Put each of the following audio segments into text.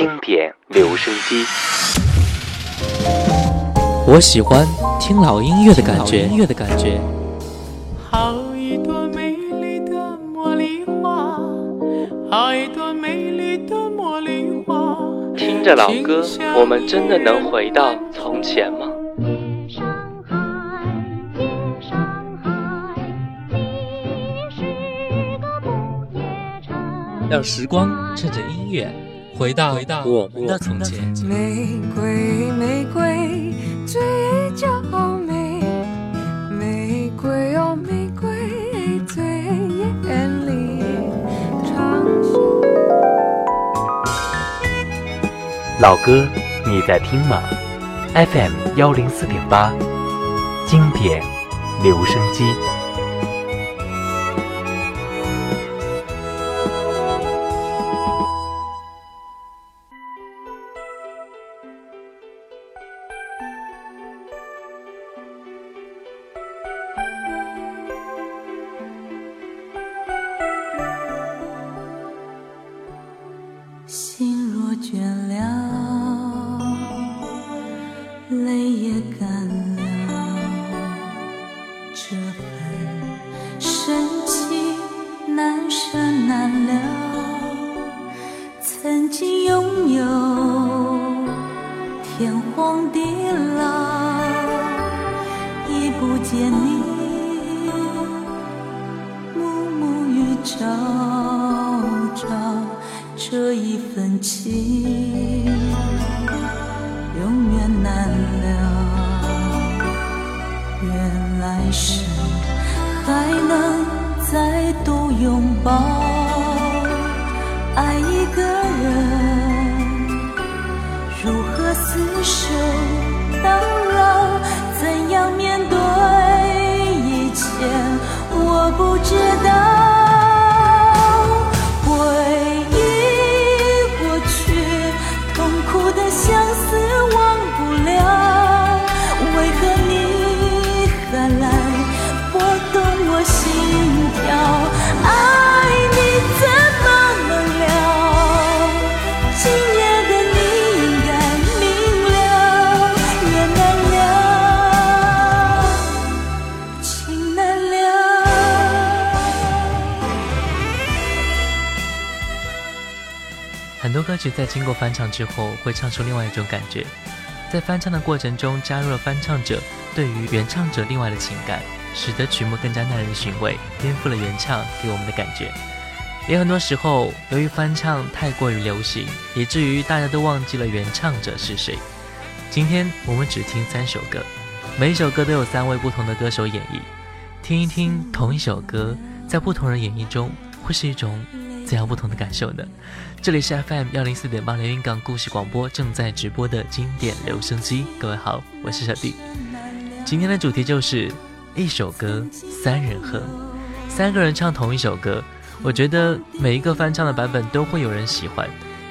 经典留声机。我喜欢听老音乐的感觉。音乐的感觉。好一朵美丽的茉莉花，好一朵美丽的茉莉花。听着老歌，我们真的能回到从前吗？让时光趁着音乐回到回到我们的从前。玫瑰玫瑰最娇美，玫瑰哦玫瑰最艳丽。长老歌，你在听吗？FM 幺零四点八，经典留声机。找找这一份情永远难了愿来生还能再度拥抱。爱一个人如何厮守到老怎样面对一切我不知道。歌曲在经过翻唱之后，会唱出另外一种感觉。在翻唱的过程中，加入了翻唱者对于原唱者另外的情感，使得曲目更加耐人寻味，颠覆了原唱给我们的感觉。也很多时候，由于翻唱太过于流行，以至于大家都忘记了原唱者是谁。今天我们只听三首歌，每一首歌都有三位不同的歌手演绎。听一听同一首歌，在不同人演绎中，会是一种。怎样不同的感受呢？这里是 FM 幺零四点八连云港故事广播正在直播的经典留声机。各位好，我是小弟。今天的主题就是一首歌三人和，三个人唱同一首歌。我觉得每一个翻唱的版本都会有人喜欢，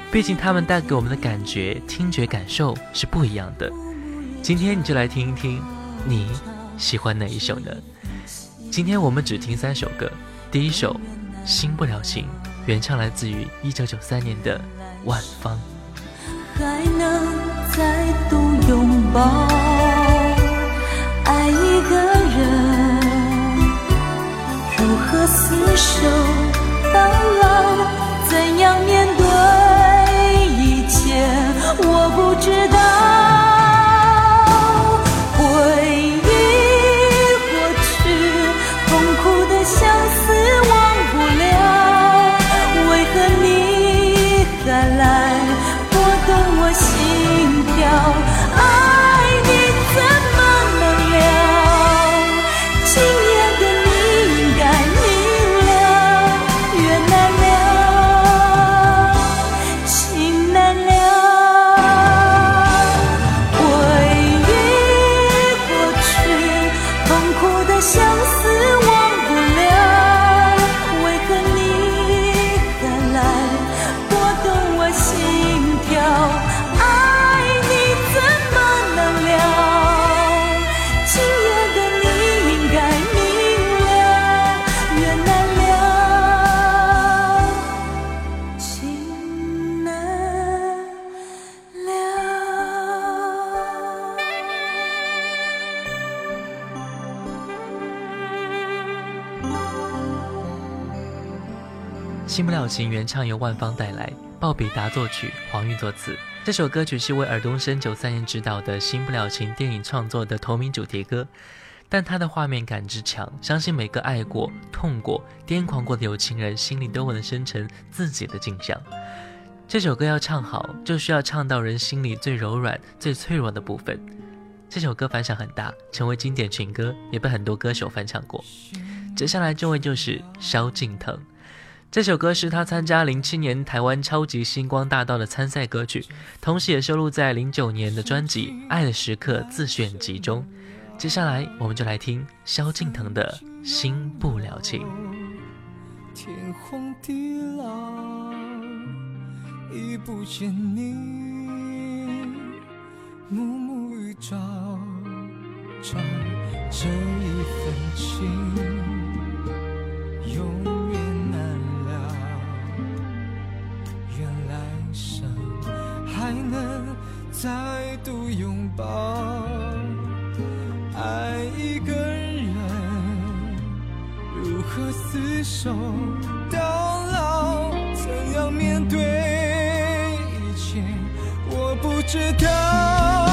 毕竟他们带给我们的感觉、听觉感受是不一样的。今天你就来听一听，你喜欢哪一首呢？今天我们只听三首歌，第一首《新不了情》。原唱来自于一九九三年的万芳还能再度拥抱爱一个人如何厮守到老怎样面对一切我不知道。新不了情原唱由万芳带来，鲍比达作曲，黄韵作词。这首歌曲是为尔冬升九三年执导的《新不了情》电影创作的同名主题歌，但它的画面感之强，相信每个爱过、痛过、癫狂过的有情人心里都会能生成自己的景象。这首歌要唱好，就需要唱到人心里最柔软、最脆弱的部分。这首歌反响很大，成为经典群歌，也被很多歌手翻唱过。接下来这位就是萧敬腾。这首歌是他参加零七年台湾超级星光大道的参赛歌曲，同时也收录在零九年的专辑《爱的时刻》自选集中。接下来我们就来听萧敬腾的《心不了情》。天荒地老，已不见你，暮暮与朝朝，这一份情，永。才能再度拥抱，爱一个人如何厮守到老？怎样面对一切？我不知道。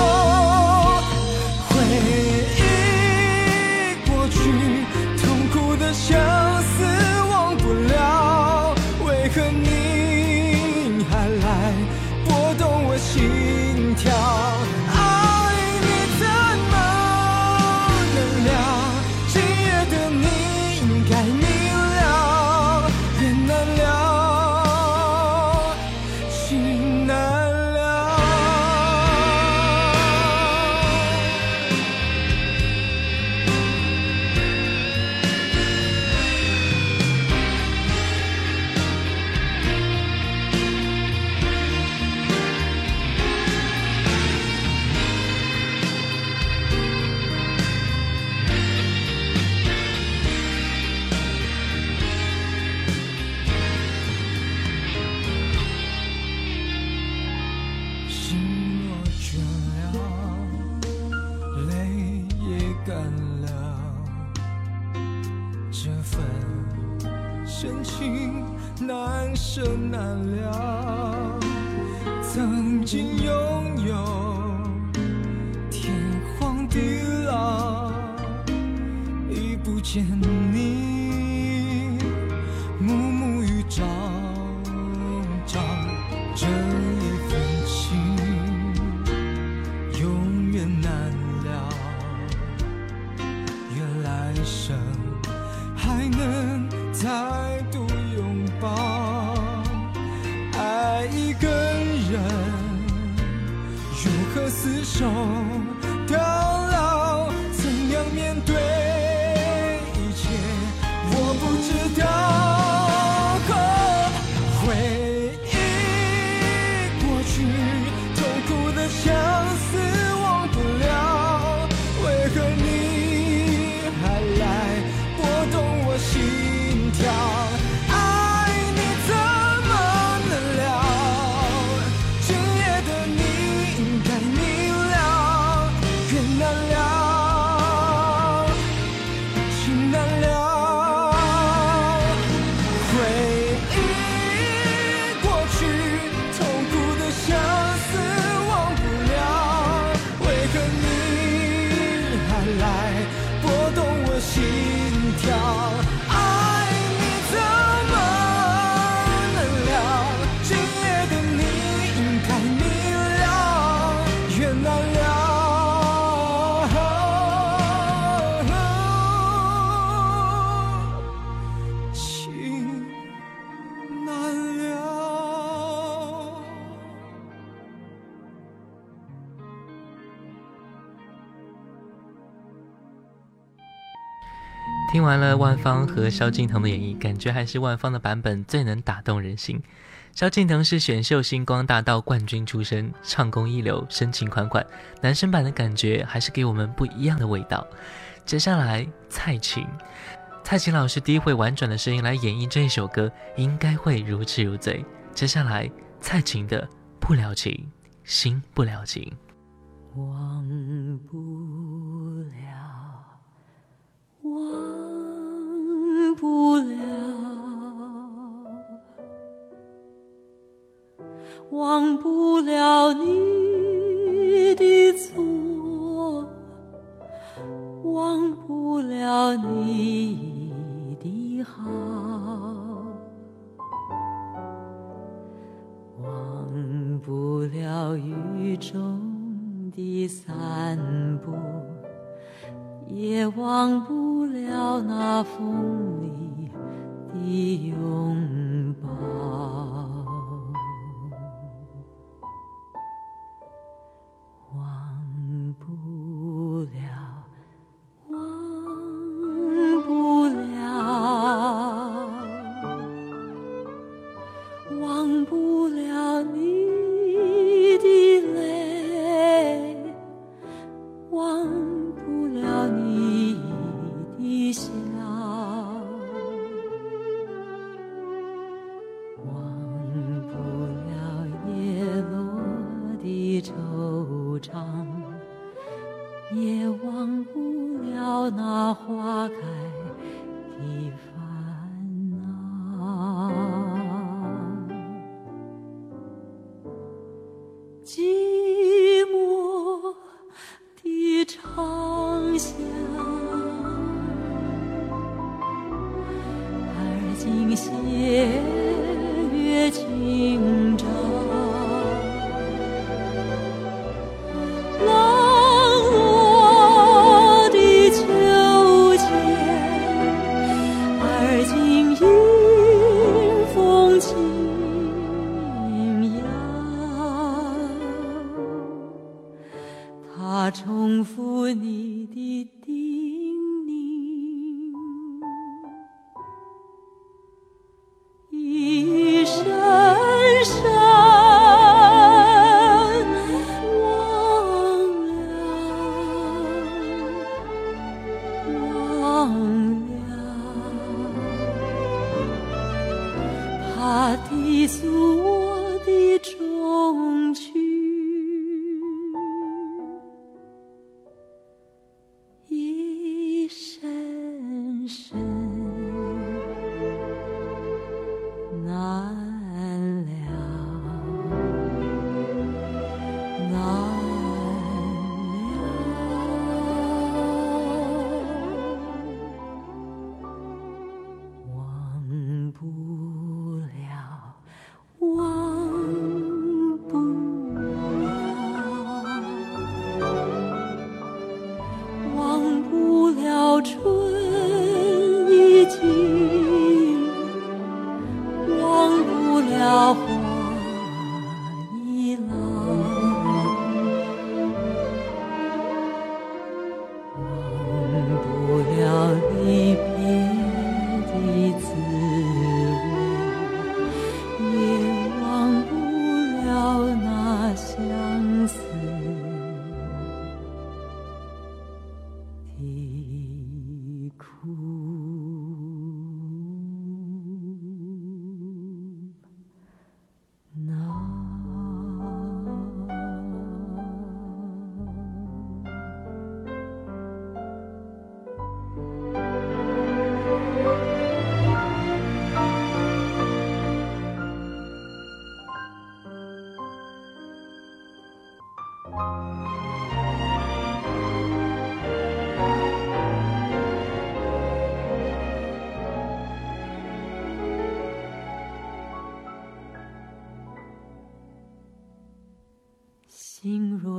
完了万芳和萧敬腾的演绎，感觉还是万芳的版本最能打动人心。萧敬腾是选秀星光大道冠军出身，唱功一流，深情款款。男生版的感觉还是给我们不一样的味道。接下来，蔡琴，蔡琴老师低回婉转的声音来演绎这一首歌，应该会如痴如醉。接下来，蔡琴的不了情，心不了情，忘不了，忘不了忘不了你的错忘不了你的好忘不了雨中的散步。也忘不了那风里的拥抱。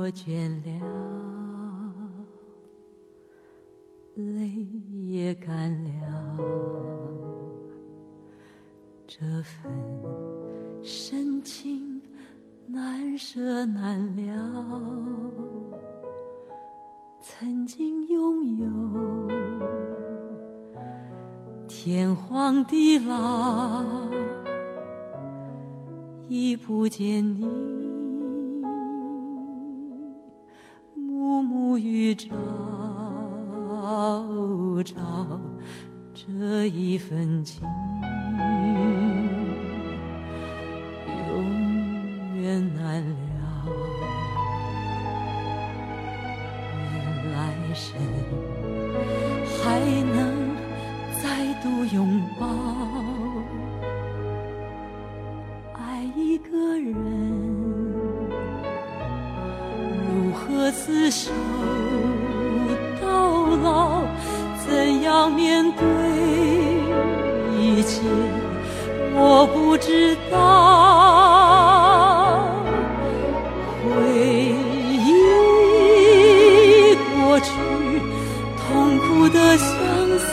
我倦了，泪也干了，这份深情难舍难了。曾经拥有，天荒地老。已不见你。我不知道。回忆过去，痛苦的相思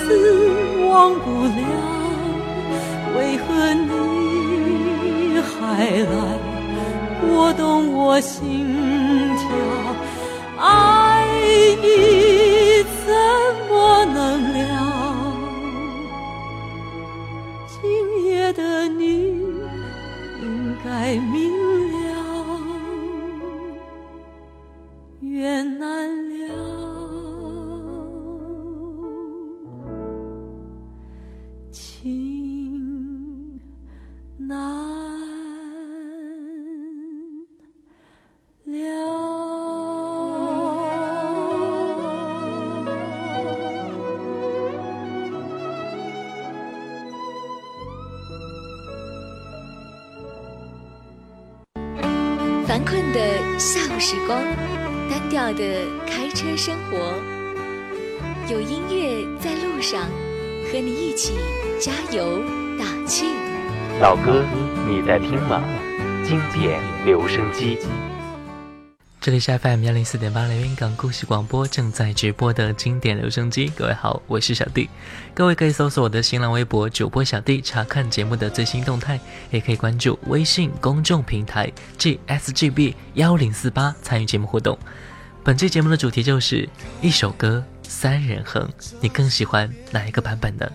忘不了，为何你还来？拨动我心跳，爱你老歌，你在听吗？经典留声机。这里是 FM 幺零四点八连云港故事广播正在直播的经典留声机，各位好，我是小弟。各位可以搜索我的新浪微博主播小弟，查看节目的最新动态，也可以关注微信公众平台 GSGB 幺零四八参与节目互动。本期节目的主题就是一首歌三人哼，你更喜欢哪一个版本呢？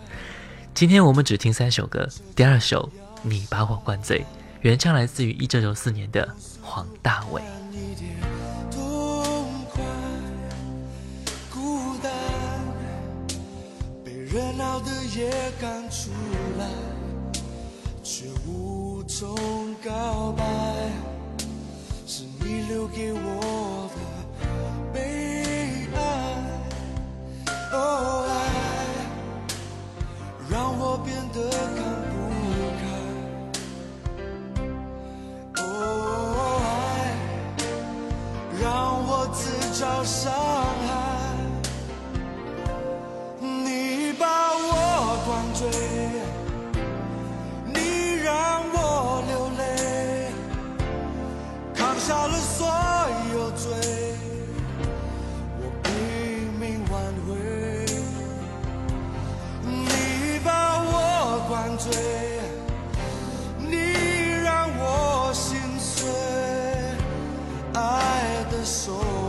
今天我们只听三首歌，第二首你把我灌醉，原唱来自于一九九四年的黄大炜。热闹的夜赶出来，却无从告白，是你留给我的悲哀。哦，爱让我变得看不自找伤害。你把我灌醉，你让我流泪，扛下了所有罪，我拼命挽回。你把我灌醉，你让我心碎，爱的手。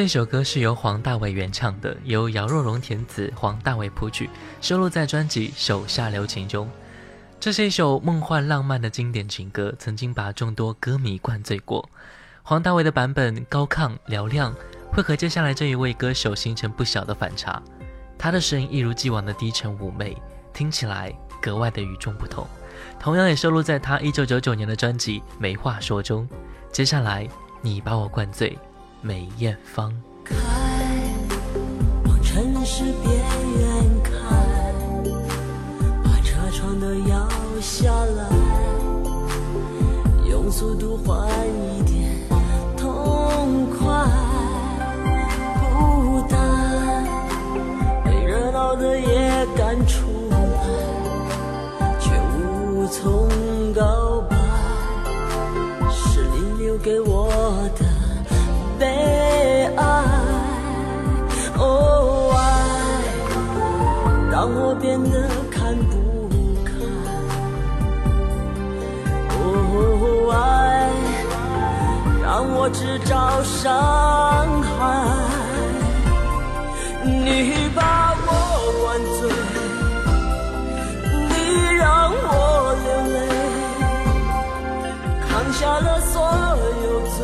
这首歌是由黄大炜原唱的，由姚若龙填词，黄大炜谱曲，收录在专辑《手下留情》中。这是一首梦幻浪漫的经典情歌，曾经把众多歌迷灌醉过。黄大炜的版本高亢嘹亮，会和接下来这一位歌手形成不小的反差。他的声音一如既往的低沉妩媚，听起来格外的与众不同。同样也收录在他一九九九年的专辑《没话说》中。接下来，你把我灌醉。梅艳芳开往城市边缘开把车窗都摇下来用速度换一点。的看不开。哦爱，让我制造伤害。你把我灌醉，你让我流泪，扛下了所有罪。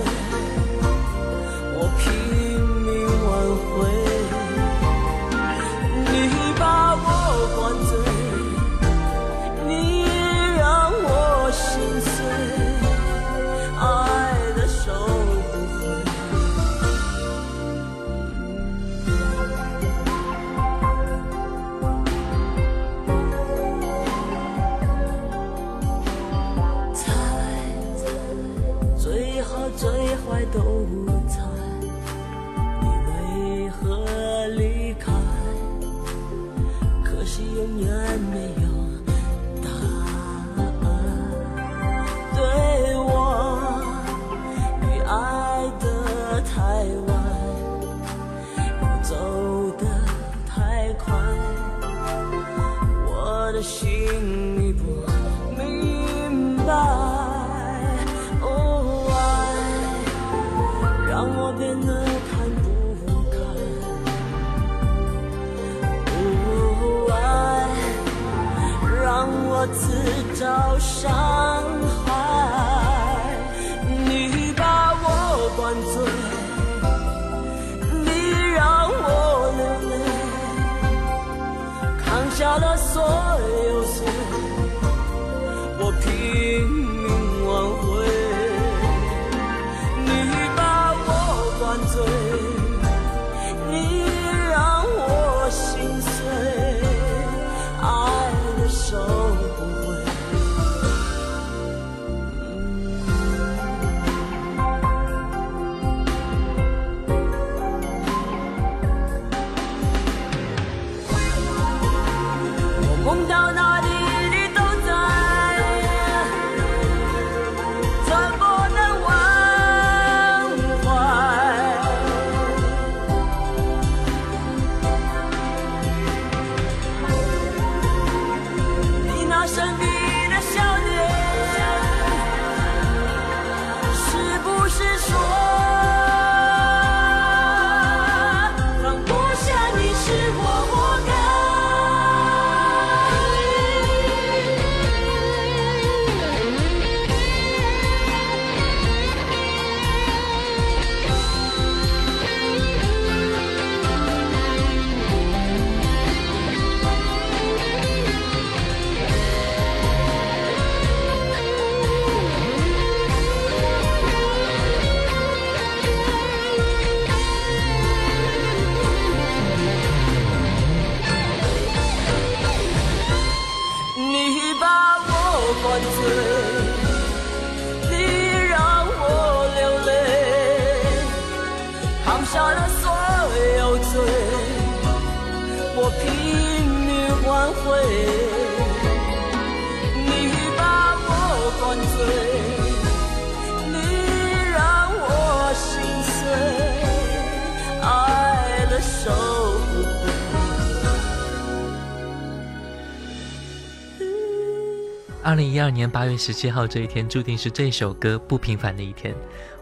一二年八月十七号这一天，注定是这首歌不平凡的一天。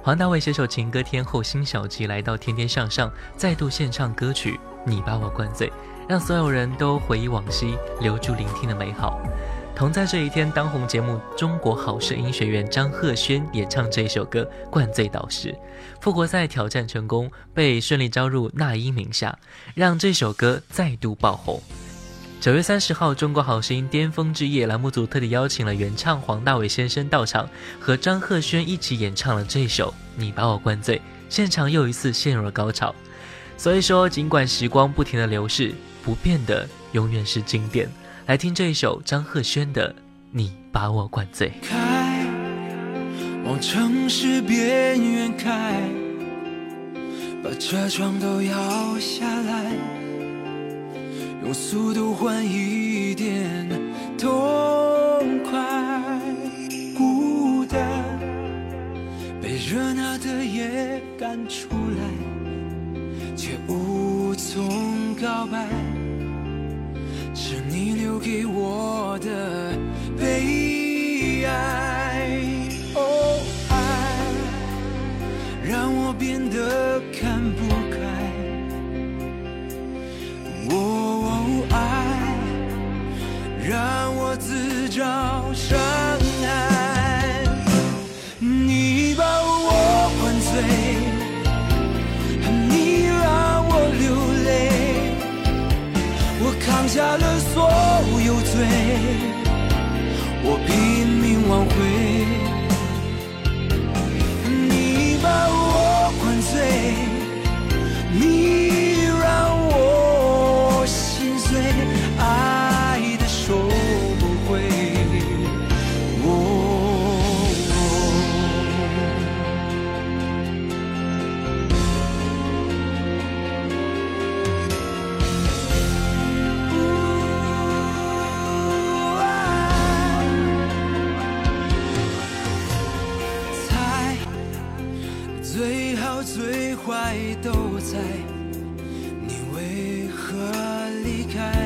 黄大炜携手情歌天后辛晓琪来到《天天向上》，再度献唱歌曲《你把我灌醉》，让所有人都回忆往昔，留住聆听的美好。同在这一天，当红节目《中国好声音学员》张赫宣演唱这首歌《灌醉导师》，复活赛挑战成功，被顺利招入那英名下，让这首歌再度爆红。九月三十号，《中国好声音巅峰之夜》栏目组特地邀请了原唱黄大炜先生到场，和张赫宣一起演唱了这首《你把我灌醉》，现场又一次陷入了高潮。所以说，尽管时光不停的流逝，不变的永远是经典。来听这一首张赫宣的《你把我灌醉》。开，往城市边缘开，把车窗都摇下来。用速度换一点痛快，孤单被热闹的夜赶出来，却无从告白，是你留给我的扛离开。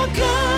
我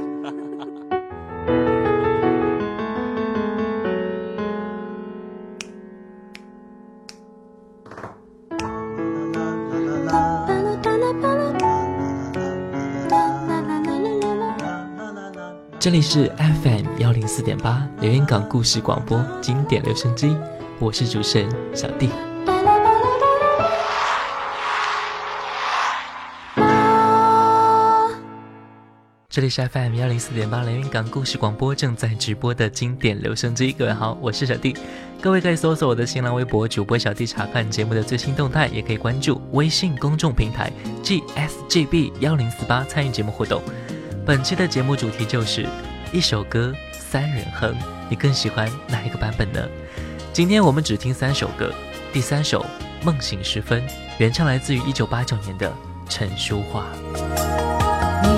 这里是 FM 幺零四点八连云港故事广播经典留声机，我是主持人小弟。这里是 FM 幺零四点八连云港故事广播正在直播的经典留声机，各位好，我是小弟。各位可以搜索我的新浪微博主播小弟查看节目的最新动态，也可以关注微信公众平台 GSGB 幺零四八参与节目互动。本期的节目主题就是一首歌三人哼，你更喜欢哪一个版本呢？今天我们只听三首歌，第三首《梦醒时分》，原唱来自于一九八九年的陈淑桦。你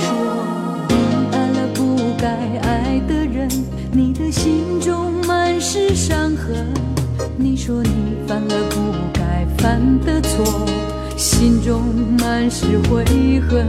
说你爱了不该爱的人，你的心中满是伤痕。你说你犯了不该犯的错，心中满是悔恨。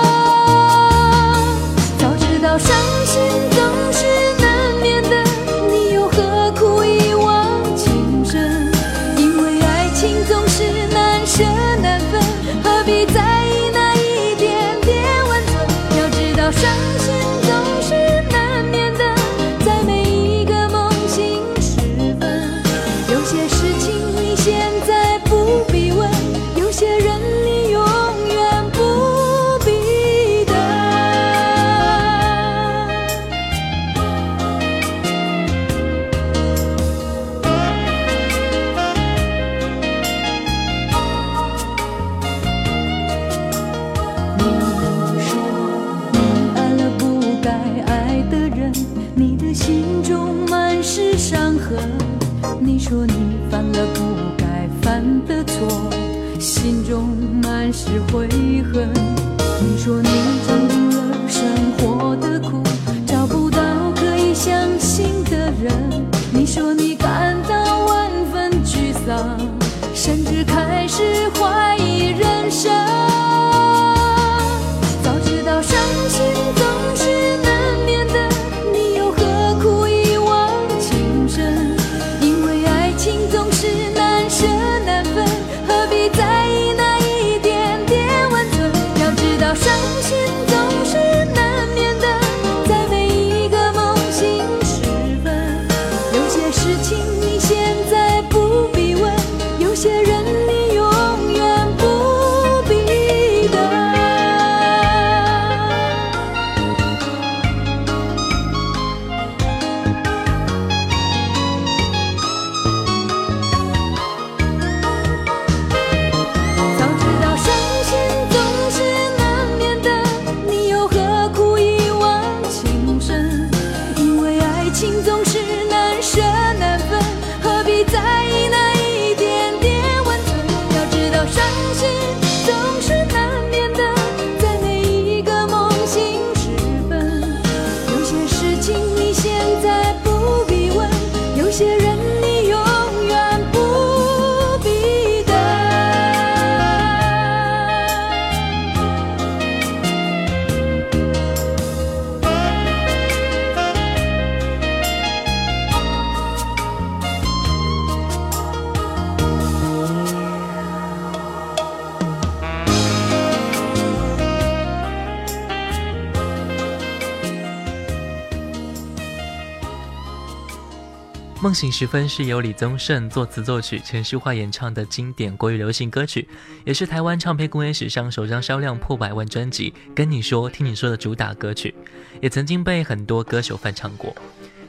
梦醒时分是由李宗盛作词作曲，陈淑桦演唱的经典国语流行歌曲，也是台湾唱片工业史上首张销量破百万专辑《跟你说听你说》的主打歌曲，也曾经被很多歌手翻唱过。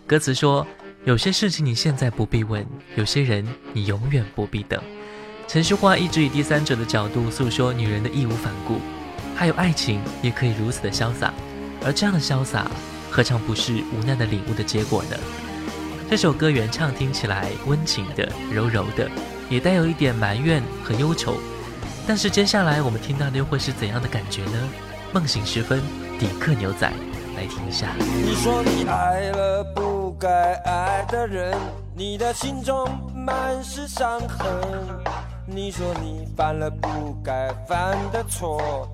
歌词说：“有些事情你现在不必问，有些人你永远不必等。”陈淑桦一直以第三者的角度诉说女人的义无反顾，还有爱情也可以如此的潇洒，而这样的潇洒，何尝不是无奈的领悟的结果呢？这首歌原唱听起来温情的、柔柔的，也带有一点埋怨和忧愁。但是接下来我们听到的又会是怎样的感觉呢？梦醒时分，迪克牛仔来听一下。你说你爱了不该爱的人，你的心中满是伤痕。你说你犯了不该犯的错，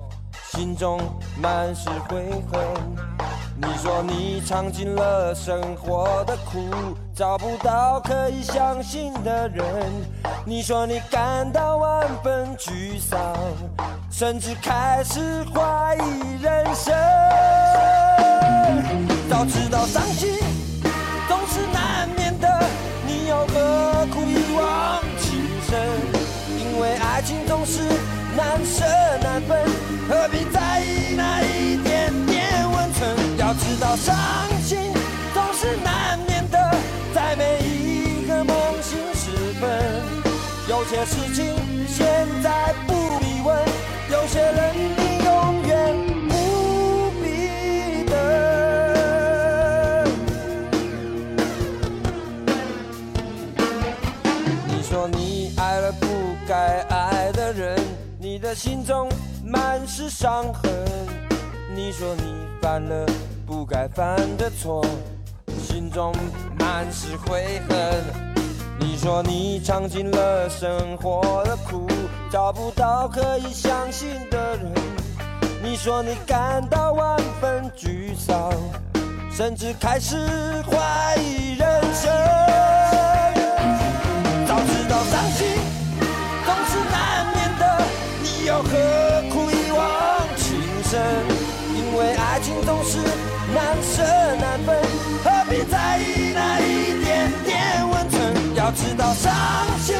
心中满是悔恨。你说你尝尽了生活的苦，找不到可以相信的人。你说你感到万分沮丧，甚至开始怀疑人生。早知道伤心总是难免的，你又何苦一往情深？因为爱情总是难舍难分，何必在意？知道，伤心总是难免的，在每一个梦醒时分。有些事情现在不必问，有些人你永远不必等。你说你爱了不该爱的人，你的心中满是伤痕。你说你犯了。不该犯的错，心中满是悔恨。你说你尝尽了生活的苦，找不到可以相信的人。你说你感到万分沮丧，甚至开始怀疑人生。早知道伤心总是难免的，你又何苦一往情深？因为爱情总是。难舍难分，何必在意那一点点温存？要知道伤心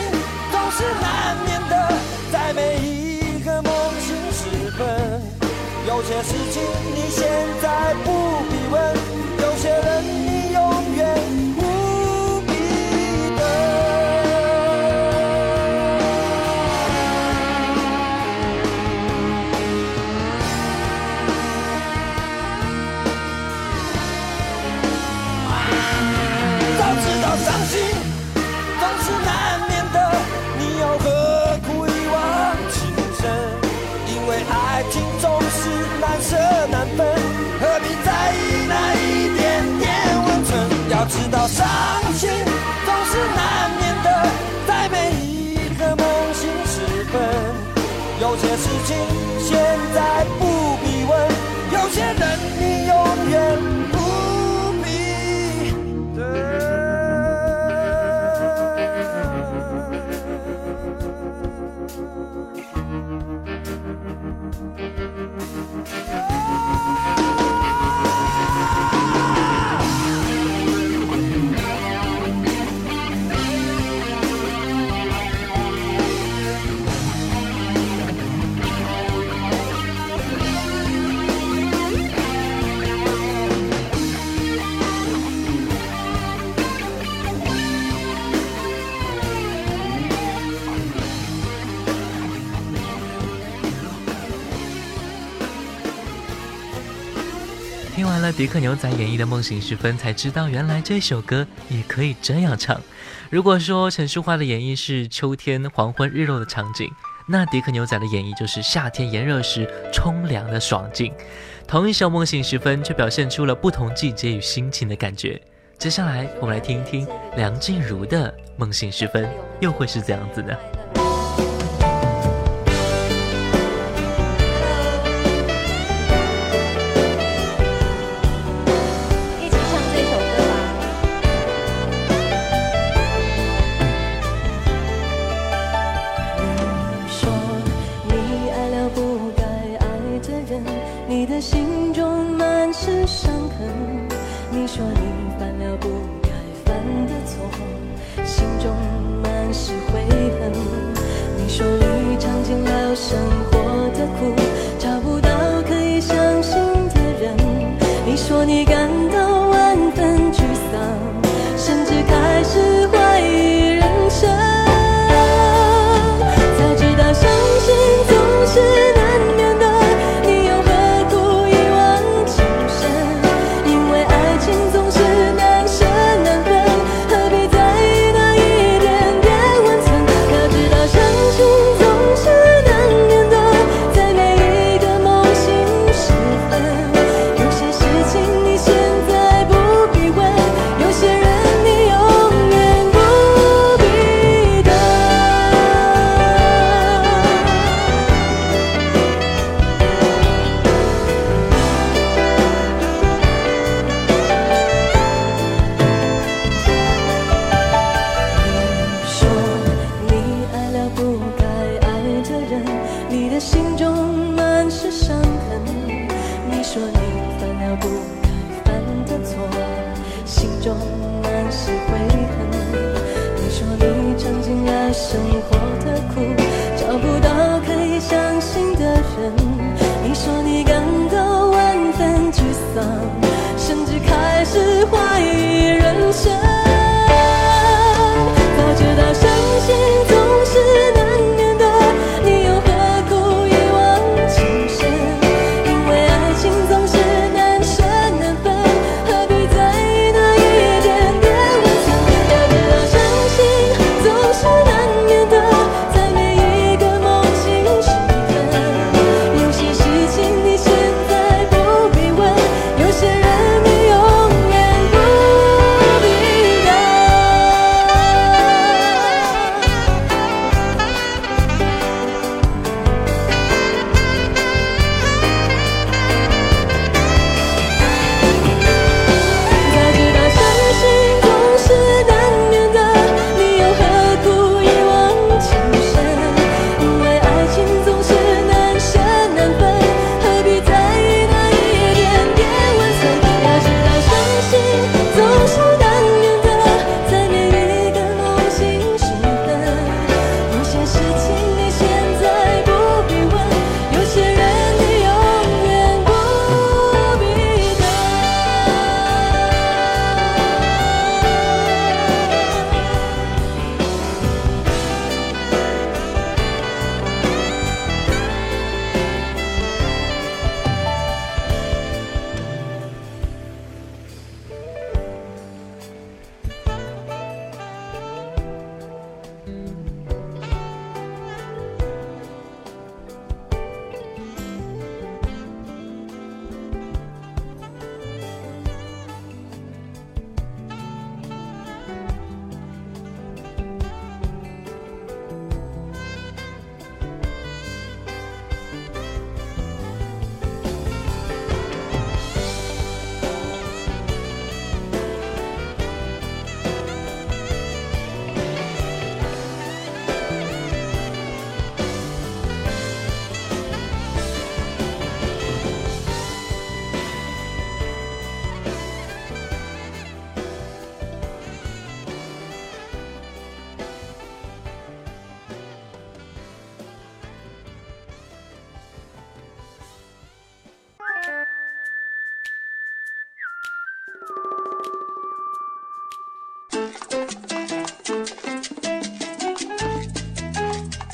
总是难免的，在每一个梦醒时分。有些事情你现在不伤心总是难免的，在每一个梦醒时分。有些事情现在不必问，有些人你永远。听完了迪克牛仔演绎的《梦醒时分》，才知道原来这首歌也可以这样唱。如果说陈淑桦的演绎是秋天黄昏日落的场景，那迪克牛仔的演绎就是夏天炎热时冲凉的爽劲。同一首《梦醒时分》，却表现出了不同季节与心情的感觉。接下来，我们来听一听梁静茹的《梦醒时分》，又会是怎样子呢？不该犯的错，心中满是悔恨。你说你尝尽了生活的苦，找不到可以相信的人。你说你感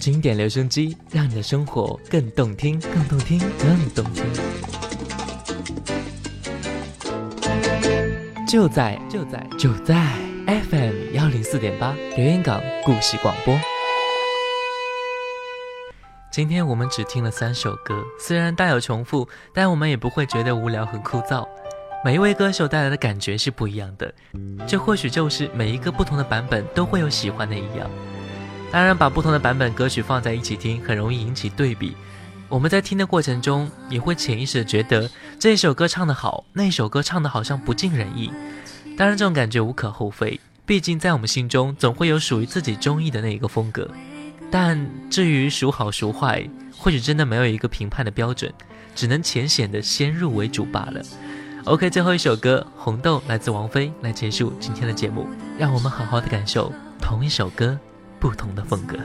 经典留声机，让你的生活更动听，更动听，更动听。就在就在就在 FM 幺零四点八留言港故事广播。今天我们只听了三首歌，虽然带有重复，但我们也不会觉得无聊和枯燥。每一位歌手带来的感觉是不一样的，这或许就是每一个不同的版本都会有喜欢的一样。当然，把不同的版本歌曲放在一起听，很容易引起对比。我们在听的过程中，也会潜意识的觉得这首歌唱得好，那首歌唱得好像不尽人意。当然，这种感觉无可厚非，毕竟在我们心中总会有属于自己中意的那一个风格。但至于孰好孰坏，或许真的没有一个评判的标准，只能浅显的先入为主罢了。OK，最后一首歌《红豆》来自王菲，来结束今天的节目，让我们好好的感受同一首歌不同的风格。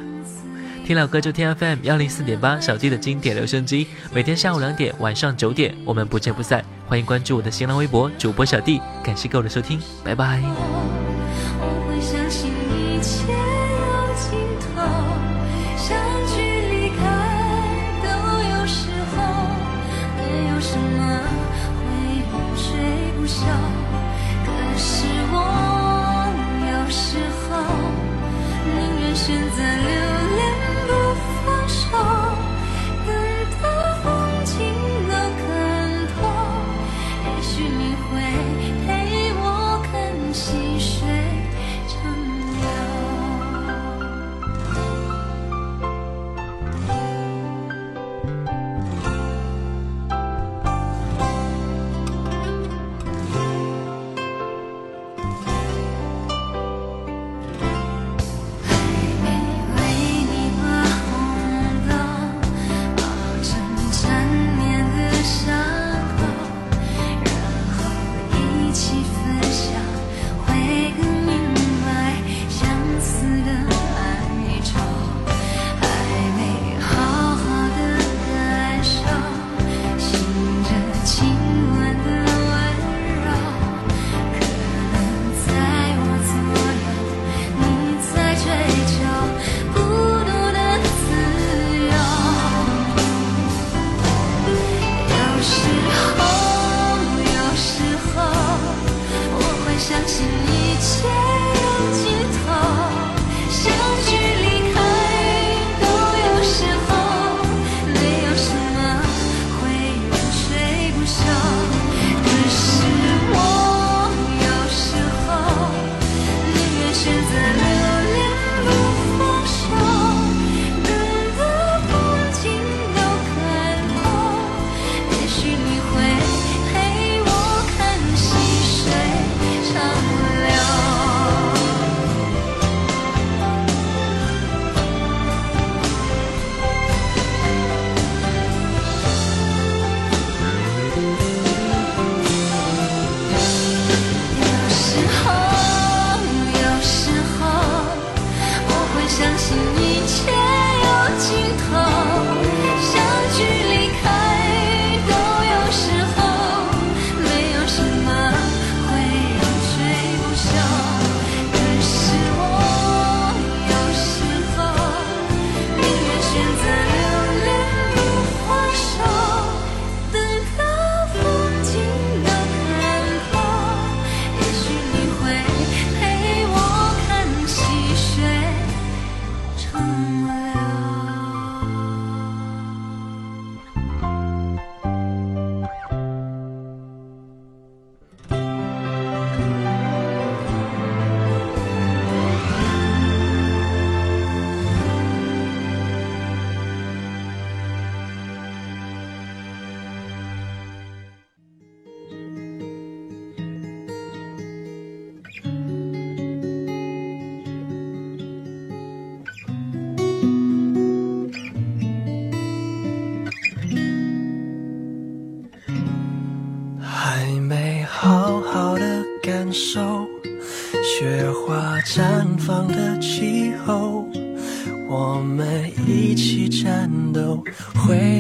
听老歌就听 FM 幺零四点八小弟的经典留声机，每天下午两点、晚上九点，我们不见不散。欢迎关注我的新浪微博主播小弟，感谢各位的收听，拜拜。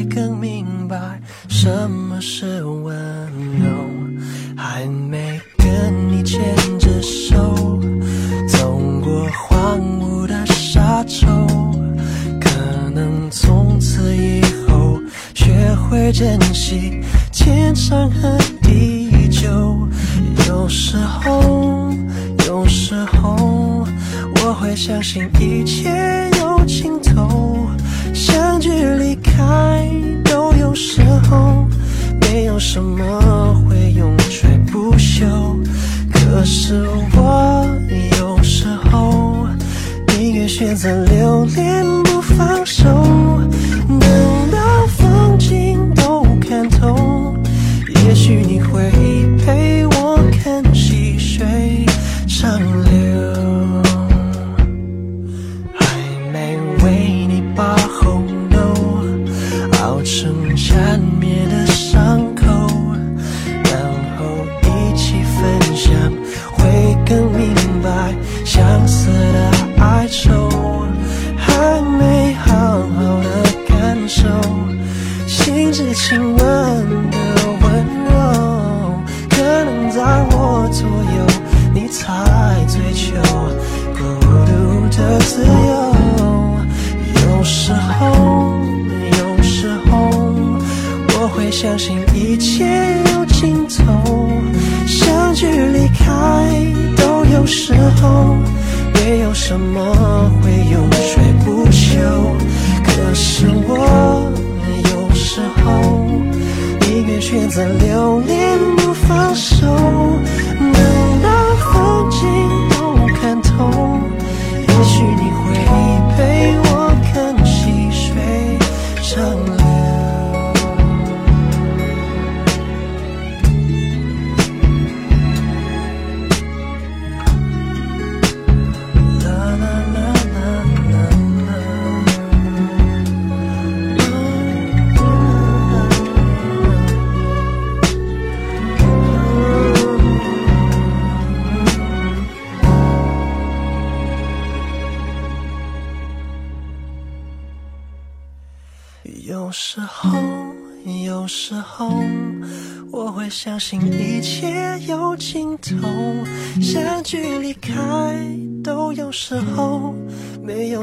更明白什么是温柔。还是我有时候宁愿选择留恋